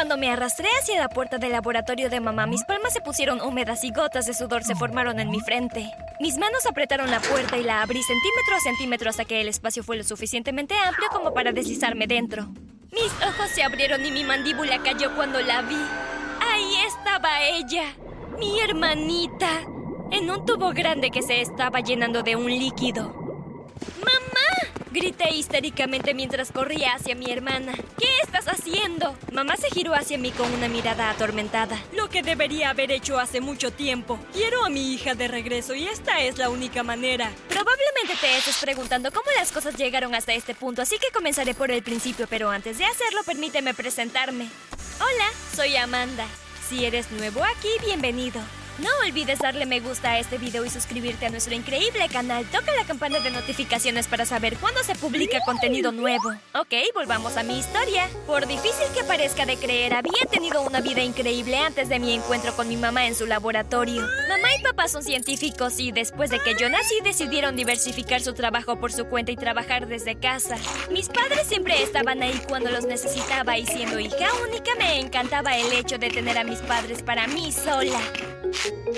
Cuando me arrastré hacia la puerta del laboratorio de mamá, mis palmas se pusieron húmedas y gotas de sudor se formaron en mi frente. Mis manos apretaron la puerta y la abrí centímetro a centímetro hasta que el espacio fue lo suficientemente amplio como para deslizarme dentro. Mis ojos se abrieron y mi mandíbula cayó cuando la vi. Ahí estaba ella, mi hermanita, en un tubo grande que se estaba llenando de un líquido. Grité histéricamente mientras corría hacia mi hermana. ¿Qué estás haciendo? Mamá se giró hacia mí con una mirada atormentada. Lo que debería haber hecho hace mucho tiempo. Quiero a mi hija de regreso y esta es la única manera. Probablemente te estés preguntando cómo las cosas llegaron hasta este punto, así que comenzaré por el principio, pero antes de hacerlo permíteme presentarme. Hola, soy Amanda. Si eres nuevo aquí, bienvenido. No olvides darle me gusta a este video y suscribirte a nuestro increíble canal. Toca la campana de notificaciones para saber cuándo se publica contenido nuevo. Ok, volvamos a mi historia. Por difícil que parezca de creer, había tenido una vida increíble antes de mi encuentro con mi mamá en su laboratorio. Mamá y papá son científicos y después de que yo nací decidieron diversificar su trabajo por su cuenta y trabajar desde casa. Mis padres siempre estaban ahí cuando los necesitaba y siendo hija única me encantaba el hecho de tener a mis padres para mí sola.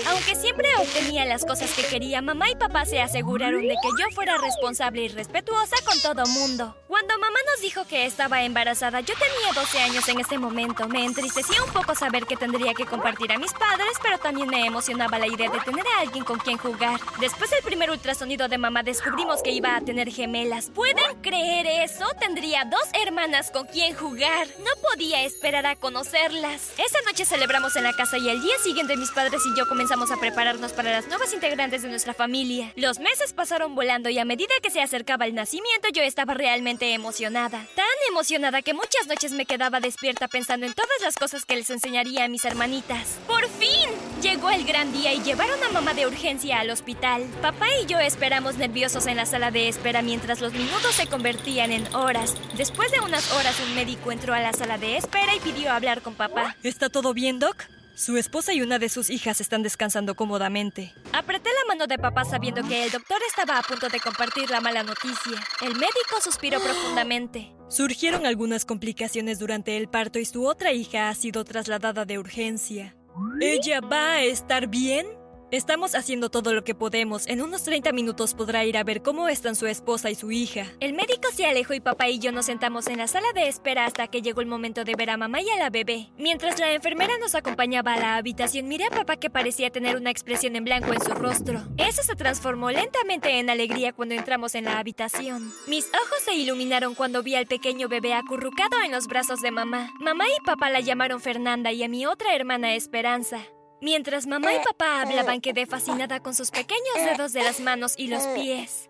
Aunque siempre obtenía las cosas que quería, mamá y papá se aseguraron de que yo fuera responsable y respetuosa con todo mundo. Cuando mamá nos dijo que estaba embarazada, yo tenía 12 años en ese momento. Me entristecía un poco saber que tendría que compartir a mis padres, pero también me emocionaba la idea de tener a alguien con quien jugar. Después del primer ultrasonido de mamá, descubrimos que iba a tener gemelas. ¿Pueden creer eso? Tendría dos hermanas con quien jugar. No podía esperar a conocerlas. Esa noche celebramos en la casa y el día siguiente mis padres y yo comenzamos a prepararnos para las nuevas integrantes de nuestra familia. Los meses pasaron volando y a medida que se acercaba el nacimiento yo estaba realmente emocionada. Tan emocionada que muchas noches me quedaba despierta pensando en todas las cosas que les enseñaría a mis hermanitas. ¡Por fin! Llegó el gran día y llevaron a mamá de urgencia al hospital. Papá y yo esperamos nerviosos en la sala de espera mientras los minutos se convertían en horas. Después de unas horas un médico entró a la sala de espera y pidió hablar con papá. ¿Está todo bien, Doc? Su esposa y una de sus hijas están descansando cómodamente. Apreté la mano de papá sabiendo que el doctor estaba a punto de compartir la mala noticia. El médico suspiró profundamente. Surgieron algunas complicaciones durante el parto y su otra hija ha sido trasladada de urgencia. ¿Ella va a estar bien? Estamos haciendo todo lo que podemos. En unos 30 minutos podrá ir a ver cómo están su esposa y su hija. El médico se alejó y papá y yo nos sentamos en la sala de espera hasta que llegó el momento de ver a mamá y a la bebé. Mientras la enfermera nos acompañaba a la habitación, miré a papá que parecía tener una expresión en blanco en su rostro. Eso se transformó lentamente en alegría cuando entramos en la habitación. Mis ojos se iluminaron cuando vi al pequeño bebé acurrucado en los brazos de mamá. Mamá y papá la llamaron Fernanda y a mi otra hermana Esperanza. Mientras mamá y papá hablaban quedé fascinada con sus pequeños dedos de las manos y los pies.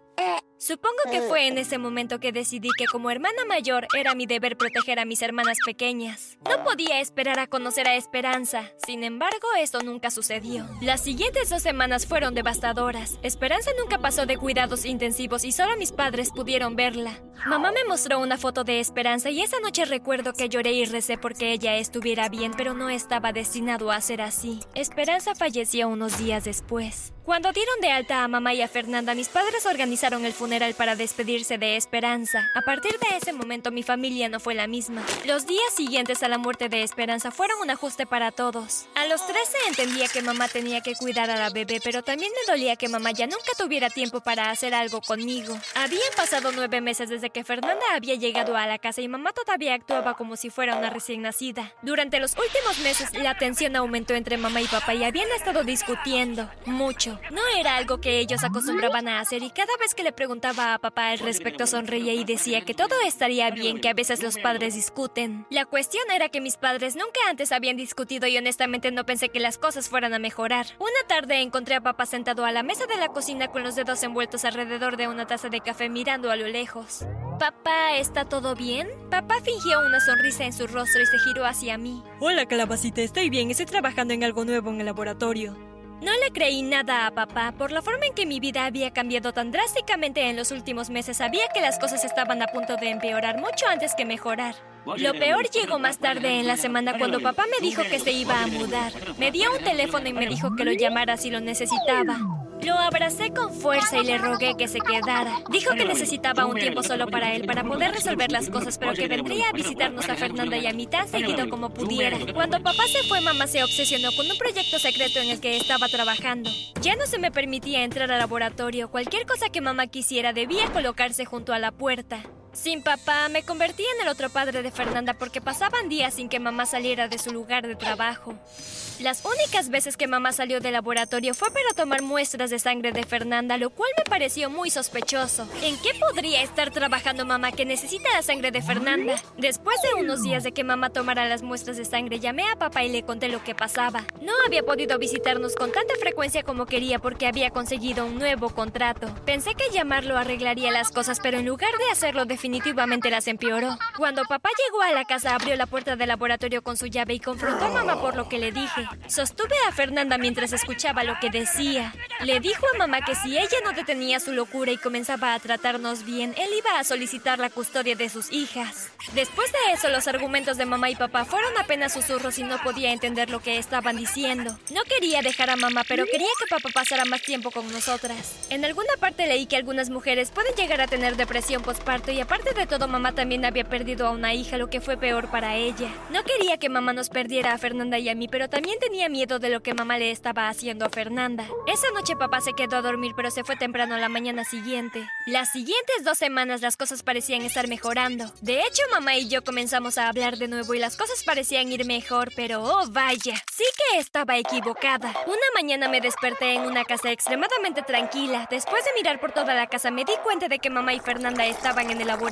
Supongo que fue en ese momento que decidí que como hermana mayor era mi deber proteger a mis hermanas pequeñas. No podía esperar a conocer a Esperanza. Sin embargo, esto nunca sucedió. Las siguientes dos semanas fueron devastadoras. Esperanza nunca pasó de cuidados intensivos y solo mis padres pudieron verla. Mamá me mostró una foto de Esperanza y esa noche recuerdo que lloré y recé porque ella estuviera bien, pero no estaba destinado a ser así. Esperanza falleció unos días después. Cuando dieron de alta a mamá y a Fernanda, mis padres organizaron el funeral para despedirse de Esperanza. A partir de ese momento mi familia no fue la misma. Los días siguientes a la muerte de Esperanza fueron un ajuste para todos. A los 13 entendía que mamá tenía que cuidar a la bebé, pero también me dolía que mamá ya nunca tuviera tiempo para hacer algo conmigo. Habían pasado nueve meses desde que Fernanda había llegado a la casa y mamá todavía actuaba como si fuera una recién nacida. Durante los últimos meses la tensión aumentó entre mamá y papá y habían estado discutiendo mucho. No era algo que ellos acostumbraban a hacer y cada vez que le preguntaba a papá al respecto sonreía y decía que todo estaría bien, que a veces los padres discuten. La cuestión era que mis padres nunca antes habían discutido y honestamente no pensé que las cosas fueran a mejorar. Una tarde encontré a papá sentado a la mesa de la cocina con los dedos envueltos alrededor de una taza de café mirando a lo lejos. Papá, ¿está todo bien? Papá fingió una sonrisa en su rostro y se giró hacia mí. Hola, calabacita, estoy bien, estoy trabajando en algo nuevo en el laboratorio. No le creí nada a papá. Por la forma en que mi vida había cambiado tan drásticamente en los últimos meses, sabía que las cosas estaban a punto de empeorar mucho antes que mejorar. Lo peor llegó más tarde en la semana cuando papá me dijo que se iba a mudar. Me dio un teléfono y me dijo que lo llamara si lo necesitaba. Lo abracé con fuerza y le rogué que se quedara. Dijo que necesitaba un tiempo solo para él para poder resolver las cosas, pero que vendría a visitarnos a Fernanda y a mí tan seguido como pudiera. Cuando papá se fue, mamá se obsesionó con un proyecto secreto en el que estaba trabajando. Ya no se me permitía entrar al laboratorio. Cualquier cosa que mamá quisiera debía colocarse junto a la puerta. Sin papá, me convertí en el otro padre de Fernanda porque pasaban días sin que mamá saliera de su lugar de trabajo. Las únicas veces que mamá salió del laboratorio fue para tomar muestras de sangre de Fernanda, lo cual me pareció muy sospechoso. ¿En qué podría estar trabajando mamá que necesita la sangre de Fernanda? Después de unos días de que mamá tomara las muestras de sangre, llamé a papá y le conté lo que pasaba. No había podido visitarnos con tanta frecuencia como quería porque había conseguido un nuevo contrato. Pensé que llamarlo arreglaría las cosas, pero en lugar de hacerlo definitivamente las empeoró. Cuando papá llegó a la casa abrió la puerta del laboratorio con su llave y confrontó a mamá por lo que le dije. Sostuve a Fernanda mientras escuchaba lo que decía. Le dijo a mamá que si ella no detenía su locura y comenzaba a tratarnos bien, él iba a solicitar la custodia de sus hijas. Después de eso, los argumentos de mamá y papá fueron apenas susurros y no podía entender lo que estaban diciendo. No quería dejar a mamá, pero quería que papá pasara más tiempo con nosotras. En alguna parte leí que algunas mujeres pueden llegar a tener depresión postparto y aparte de todo, mamá también había perdido a una hija, lo que fue peor para ella. No quería que mamá nos perdiera a Fernanda y a mí, pero también tenía miedo de lo que mamá le estaba haciendo a Fernanda. Esa noche papá se quedó a dormir, pero se fue temprano la mañana siguiente. Las siguientes dos semanas las cosas parecían estar mejorando. De hecho, mamá y yo comenzamos a hablar de nuevo y las cosas parecían ir mejor, pero oh vaya, sí que estaba equivocada. Una mañana me desperté en una casa extremadamente tranquila. Después de mirar por toda la casa me di cuenta de que mamá y Fernanda estaban en el laboratorio.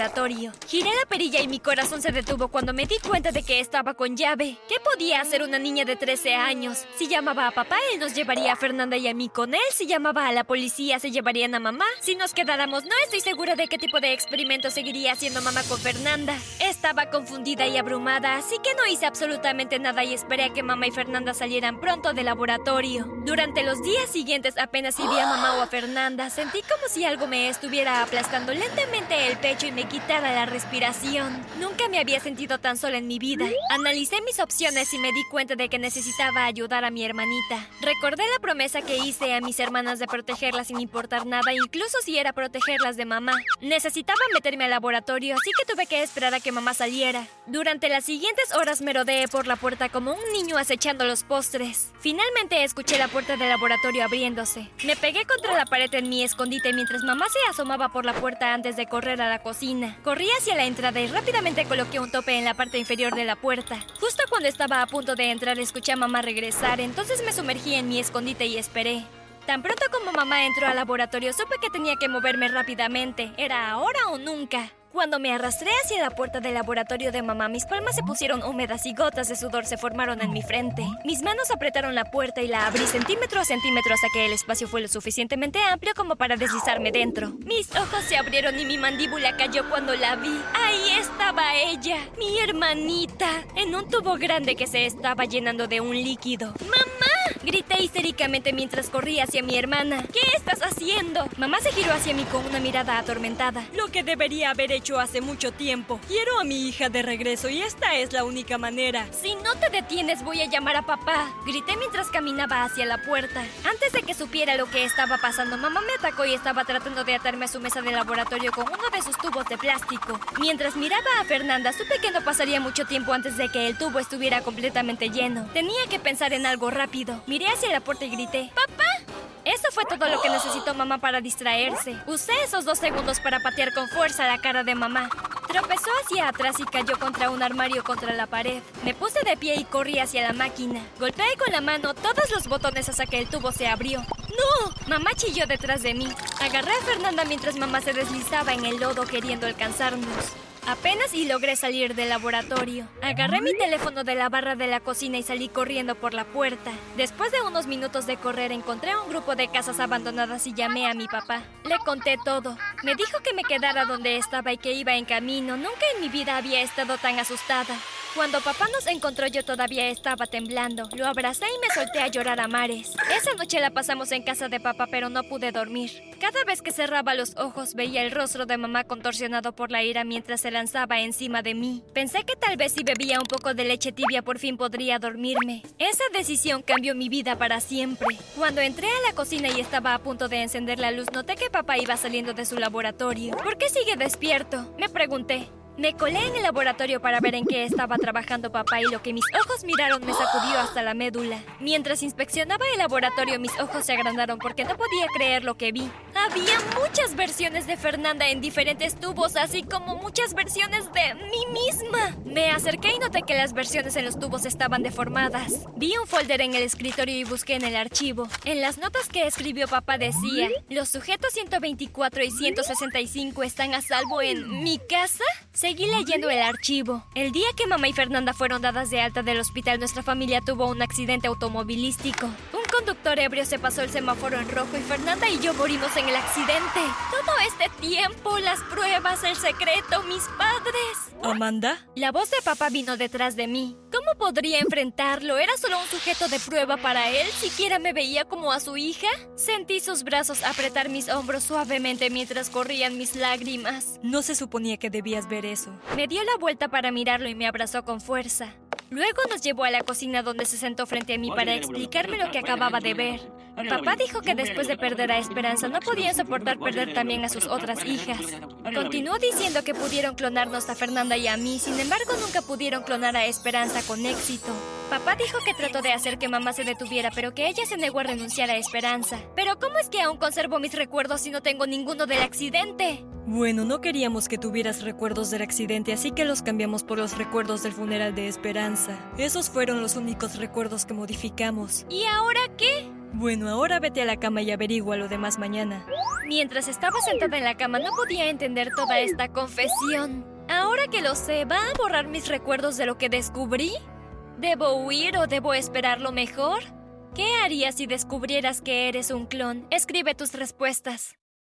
Giré la perilla y mi corazón se detuvo cuando me di cuenta de que estaba con llave. ¿Qué podía hacer una niña de 13 años? Si llamaba a papá, él nos llevaría a Fernanda y a mí con él. Si llamaba a la policía, se llevarían a mamá. Si nos quedáramos, no estoy segura de qué tipo de experimento seguiría haciendo mamá con Fernanda. Estaba confundida y abrumada, así que no hice absolutamente nada y esperé a que mamá y Fernanda salieran pronto del laboratorio. Durante los días siguientes, apenas si vi a mamá o a Fernanda, sentí como si algo me estuviera aplastando lentamente el pecho y me quitara la respiración. Nunca me había sentido tan sola en mi vida. Analicé mis opciones y me di cuenta de que necesitaba ayudar a mi hermanita. Recordé la promesa que hice a mis hermanas de protegerlas sin importar nada, incluso si era protegerlas de mamá. Necesitaba meterme al laboratorio, así que tuve que esperar a que mamá saliera. Durante las siguientes horas me rodeé por la puerta como un niño acechando los postres. Finalmente escuché la puerta del laboratorio abriéndose. Me pegué contra la pared en mi escondite mientras mamá se asomaba por la puerta antes de correr a la cocina. Corrí hacia la entrada y rápidamente coloqué un tope en la parte inferior de la puerta. Justo cuando estaba a punto de entrar escuché a mamá regresar, entonces me sumergí en mi escondite y esperé. Tan pronto como mamá entró al laboratorio supe que tenía que moverme rápidamente. Era ahora o nunca. Cuando me arrastré hacia la puerta del laboratorio de mamá, mis palmas se pusieron húmedas y gotas de sudor se formaron en mi frente. Mis manos apretaron la puerta y la abrí centímetro a centímetro hasta que el espacio fue lo suficientemente amplio como para deslizarme dentro. Mis ojos se abrieron y mi mandíbula cayó cuando la vi. Ahí estaba ella, mi hermanita, en un tubo grande que se estaba llenando de un líquido. ¡Mamá! Grité histéricamente mientras corría hacia mi hermana. ¿Qué estás haciendo? Mamá se giró hacia mí con una mirada atormentada. Lo que debería haber hecho hace mucho tiempo. Quiero a mi hija de regreso y esta es la única manera. Si no te detienes, voy a llamar a papá. Grité mientras caminaba hacia la puerta. Antes de que supiera lo que estaba pasando, mamá me atacó y estaba tratando de atarme a su mesa de laboratorio con uno de sus tubos de plástico. Mientras miraba a Fernanda, supe que no pasaría mucho tiempo antes de que el tubo estuviera completamente lleno. Tenía que pensar en algo rápido. Miré hacia la puerta y grité, ¡Papá! Eso fue todo lo que necesitó mamá para distraerse. Usé esos dos segundos para patear con fuerza la cara de mamá. Tropezó hacia atrás y cayó contra un armario contra la pared. Me puse de pie y corrí hacia la máquina. Golpeé con la mano todos los botones hasta que el tubo se abrió. ¡No! Mamá chilló detrás de mí. Agarré a Fernanda mientras mamá se deslizaba en el lodo queriendo alcanzarnos. Apenas y logré salir del laboratorio. Agarré mi teléfono de la barra de la cocina y salí corriendo por la puerta. Después de unos minutos de correr encontré un grupo de casas abandonadas y llamé a mi papá. Le conté todo. Me dijo que me quedara donde estaba y que iba en camino. Nunca en mi vida había estado tan asustada. Cuando papá nos encontró yo todavía estaba temblando. Lo abracé y me solté a llorar a mares. Esa noche la pasamos en casa de papá pero no pude dormir. Cada vez que cerraba los ojos veía el rostro de mamá contorsionado por la ira mientras se lanzaba encima de mí. Pensé que tal vez si bebía un poco de leche tibia por fin podría dormirme. Esa decisión cambió mi vida para siempre. Cuando entré a la cocina y estaba a punto de encender la luz noté que papá iba saliendo de su laboratorio. ¿Por qué sigue despierto? Me pregunté. Me colé en el laboratorio para ver en qué estaba trabajando papá y lo que mis ojos miraron me sacudió hasta la médula. Mientras inspeccionaba el laboratorio mis ojos se agrandaron porque no podía creer lo que vi. Había muchas versiones de Fernanda en diferentes tubos, así como muchas versiones de mí misma. Me acerqué y noté que las versiones en los tubos estaban deformadas. Vi un folder en el escritorio y busqué en el archivo. En las notas que escribió papá decía, los sujetos 124 y 165 están a salvo en mi casa. Seguí leyendo el archivo. El día que mamá y Fernanda fueron dadas de alta del hospital, nuestra familia tuvo un accidente automovilístico. Conductor ebrio se pasó el semáforo en rojo y Fernanda y yo morimos en el accidente. Todo este tiempo, las pruebas, el secreto, mis padres. ¿Amanda? La voz de papá vino detrás de mí. ¿Cómo podría enfrentarlo? Era solo un sujeto de prueba para él. ¿Siquiera me veía como a su hija? Sentí sus brazos apretar mis hombros suavemente mientras corrían mis lágrimas. No se suponía que debías ver eso. Me dio la vuelta para mirarlo y me abrazó con fuerza. Luego nos llevó a la cocina donde se sentó frente a mí para explicarme lo que acababa de ver. Papá dijo que después de perder a Esperanza no podía soportar perder también a sus otras hijas. Continuó diciendo que pudieron clonarnos a Fernanda y a mí, sin embargo nunca pudieron clonar a Esperanza con éxito. Papá dijo que trató de hacer que mamá se detuviera, pero que ella se negó a renunciar a Esperanza. Pero ¿cómo es que aún conservo mis recuerdos si no tengo ninguno del accidente? Bueno, no queríamos que tuvieras recuerdos del accidente, así que los cambiamos por los recuerdos del funeral de Esperanza. Esos fueron los únicos recuerdos que modificamos. ¿Y ahora qué? Bueno, ahora vete a la cama y averigua lo demás mañana. Mientras estaba sentada en la cama no podía entender toda esta confesión. Ahora que lo sé, ¿va a borrar mis recuerdos de lo que descubrí? ¿Debo huir o debo esperar lo mejor? ¿Qué harías si descubrieras que eres un clon? Escribe tus respuestas.